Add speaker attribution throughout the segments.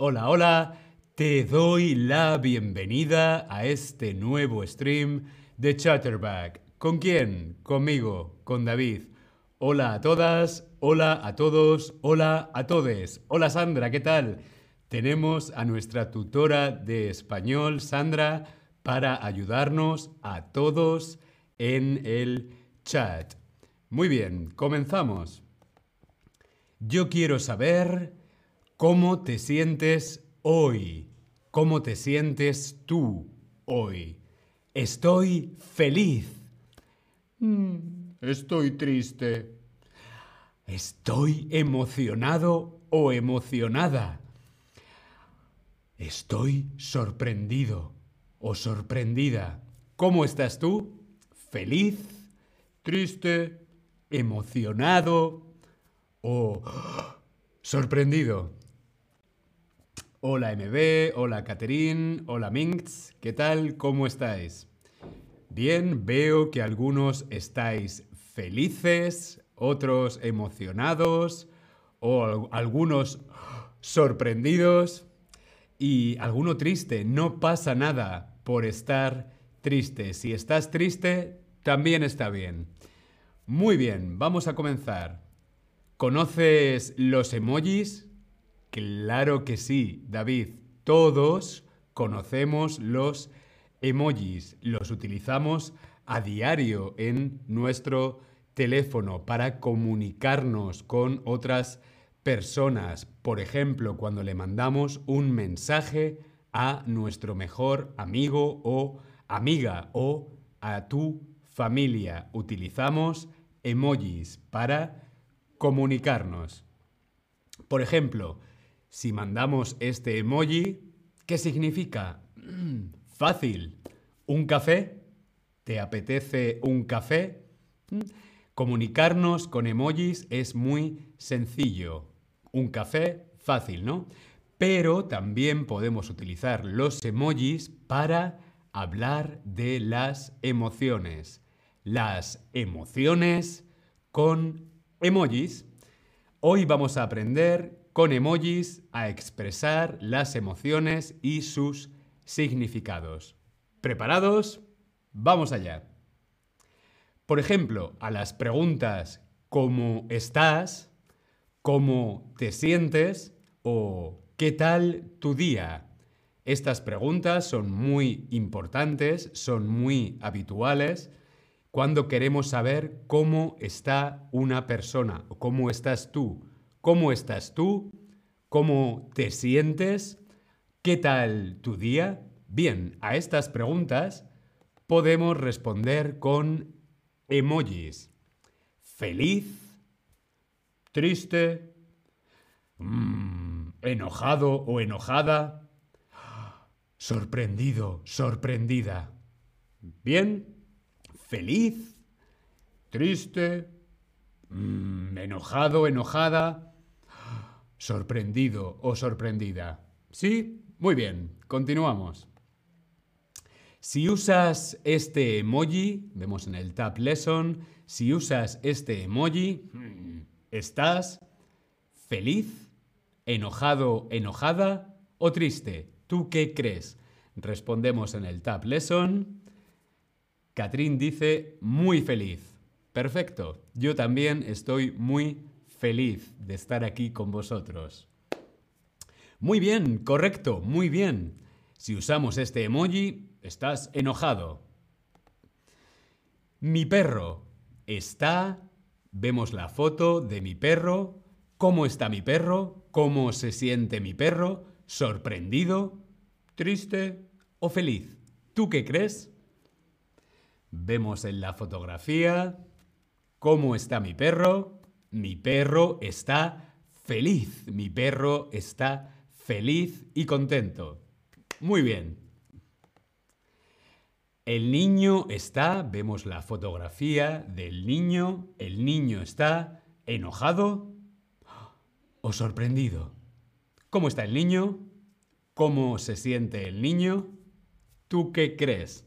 Speaker 1: Hola, hola. Te doy la bienvenida a este nuevo stream de Chatterback. ¿Con quién? Conmigo, con David. Hola a todas, hola a todos, hola a todes. Hola Sandra, ¿qué tal? Tenemos a nuestra tutora de español, Sandra, para ayudarnos a todos en el chat. Muy bien, comenzamos. Yo quiero saber cómo te sientes hoy. ¿Cómo te sientes tú hoy? Estoy feliz. Mm, estoy triste. Estoy emocionado o emocionada. Estoy sorprendido o sorprendida. ¿Cómo estás tú? ¿Feliz? ¿Triste? ¿Emocionado? ¿O sorprendido? Hola MB, hola Catherine, hola Minx, ¿qué tal? ¿Cómo estáis? Bien, veo que algunos estáis felices, otros emocionados o algunos sorprendidos y alguno triste. No pasa nada por estar triste. Si estás triste, también está bien. Muy bien, vamos a comenzar. ¿Conoces los emojis? Claro que sí, David. Todos conocemos los emojis. Los utilizamos a diario en nuestro teléfono para comunicarnos con otras personas por ejemplo, cuando le mandamos un mensaje a nuestro mejor amigo o amiga o a tu familia. Utilizamos emojis para comunicarnos. Por ejemplo, si mandamos este emoji, ¿qué significa? Fácil. ¿Un café? ¿Te apetece un café? Comunicarnos con emojis es muy sencillo. Un café, fácil, ¿no? Pero también podemos utilizar los emojis para hablar de las emociones. Las emociones con emojis. Hoy vamos a aprender con emojis a expresar las emociones y sus significados. ¿Preparados? Vamos allá. Por ejemplo, a las preguntas ¿cómo estás? ¿Cómo te sientes? o ¿qué tal tu día? Estas preguntas son muy importantes, son muy habituales cuando queremos saber cómo está una persona o cómo estás tú. ¿Cómo estás tú? ¿Cómo te sientes? ¿Qué tal tu día? Bien, a estas preguntas podemos responder con emojis. Feliz, triste, mm, enojado o enojada, sorprendido, sorprendida. Bien, feliz, triste, mm, enojado, enojada, sorprendido o sorprendida. ¿Sí? Muy bien, continuamos. Si usas este emoji, vemos en el Tab Lesson, si usas este emoji, ¿Estás feliz, enojado, enojada o triste? ¿Tú qué crees? Respondemos en el Tab Lesson. Catrín dice muy feliz. Perfecto. Yo también estoy muy feliz de estar aquí con vosotros. Muy bien, correcto, muy bien. Si usamos este emoji, estás enojado. Mi perro está Vemos la foto de mi perro, cómo está mi perro, cómo se siente mi perro, sorprendido, triste o feliz. ¿Tú qué crees? Vemos en la fotografía cómo está mi perro. Mi perro está feliz. Mi perro está feliz y contento. Muy bien. El niño está, vemos la fotografía del niño, el niño está enojado o sorprendido. ¿Cómo está el niño? ¿Cómo se siente el niño? ¿Tú qué crees?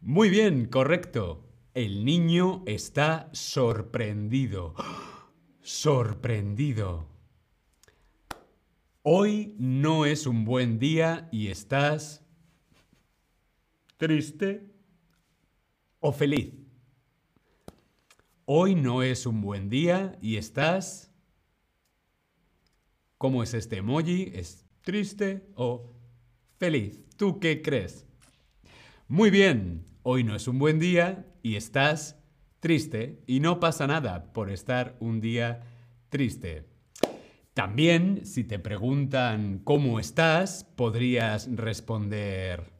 Speaker 1: Muy bien, correcto. El niño está sorprendido. Sorprendido. Hoy no es un buen día y estás triste o feliz. Hoy no es un buen día y estás... ¿Cómo es este emoji? ¿Es triste o feliz? ¿Tú qué crees? Muy bien, hoy no es un buen día y estás triste y no pasa nada por estar un día triste. También, si te preguntan cómo estás, podrías responder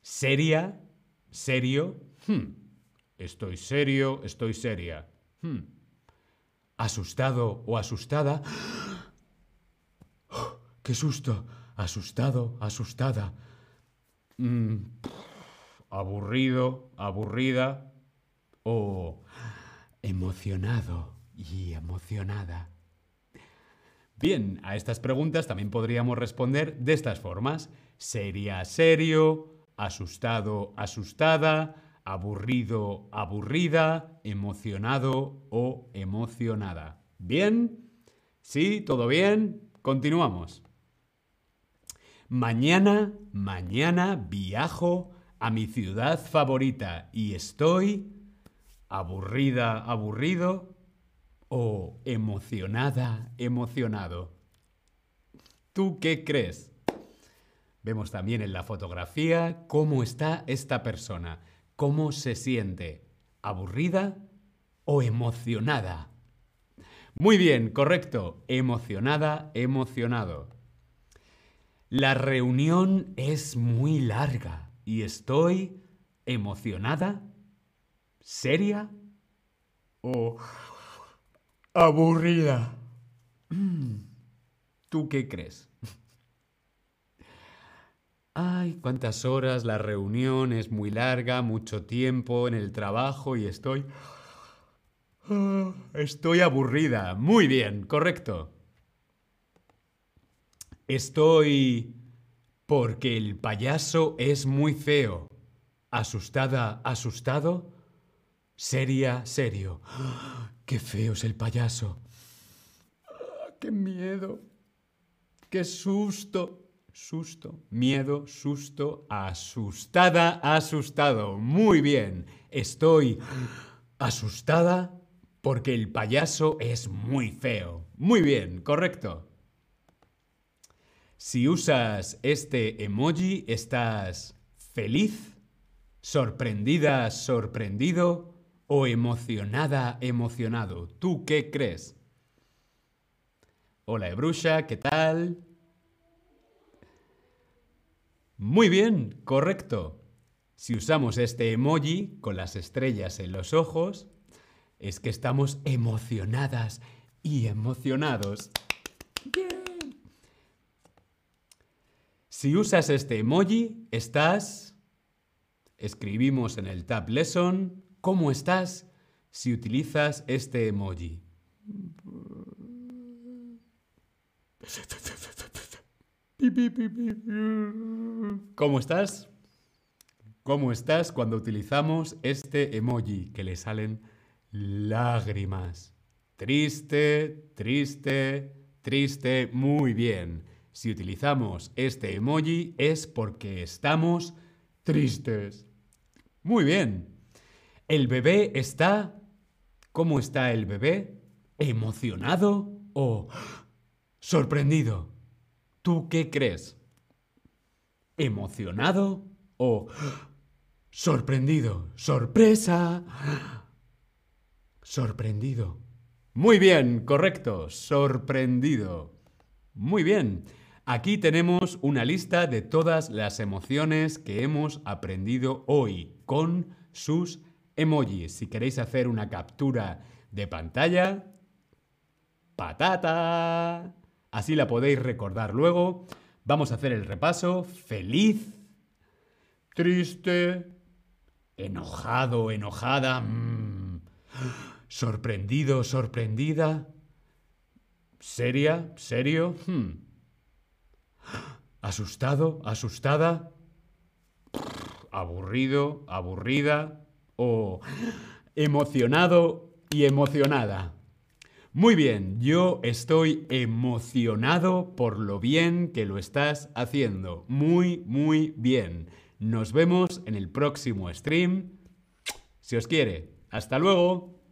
Speaker 1: seria, serio, hmm. estoy serio, estoy seria, hmm. asustado o asustada, qué susto, asustado, asustada, mm. aburrido, aburrida o emocionado y emocionada. Bien, a estas preguntas también podríamos responder de estas formas. Seria, serio, asustado, asustada, aburrido, aburrida, emocionado o emocionada. ¿Bien? ¿Sí? ¿Todo bien? Continuamos. Mañana, mañana viajo a mi ciudad favorita y estoy aburrida, aburrido, o emocionada, emocionado. ¿Tú qué crees? Vemos también en la fotografía cómo está esta persona, cómo se siente, aburrida o emocionada. Muy bien, correcto, emocionada, emocionado. La reunión es muy larga y estoy emocionada, seria o aburrida. ¿Tú qué crees? Ay, cuántas horas, la reunión es muy larga, mucho tiempo en el trabajo y estoy... Estoy aburrida. Muy bien, correcto. Estoy... porque el payaso es muy feo. Asustada, asustado. Seria, serio. ¡Qué feo es el payaso! ¡Qué miedo! ¡Qué susto! Susto, miedo, susto, asustada, asustado. Muy bien. Estoy asustada porque el payaso es muy feo. Muy bien, correcto. Si usas este emoji, estás feliz, sorprendida, sorprendido o emocionada, emocionado. ¿Tú qué crees? Hola, Ebrusha, ¿qué tal? Muy bien, correcto. Si usamos este emoji con las estrellas en los ojos, es que estamos emocionadas y emocionados. Si usas este emoji, estás... Escribimos en el Tab Lesson ¿Cómo estás si utilizas este emoji? ¿Cómo estás? ¿Cómo estás cuando utilizamos este emoji que le salen lágrimas? Triste, triste, triste, muy bien. Si utilizamos este emoji es porque estamos tristes. Muy bien. ¿El bebé está... ¿Cómo está el bebé? ¿Emocionado o sorprendido? ¿Tú qué crees? ¿Emocionado o sorprendido? ¡Sorpresa! Sorprendido. Muy bien, correcto. Sorprendido. Muy bien. Aquí tenemos una lista de todas las emociones que hemos aprendido hoy con sus emojis. Si queréis hacer una captura de pantalla, patata. Así la podéis recordar luego. Vamos a hacer el repaso. Feliz, triste, enojado, enojada, mm. sorprendido, sorprendida, seria, serio, hmm. Asustado, asustada, aburrido, aburrida, o emocionado y emocionada. Muy bien, yo estoy emocionado por lo bien que lo estás haciendo. Muy, muy bien. Nos vemos en el próximo stream. Si os quiere. Hasta luego.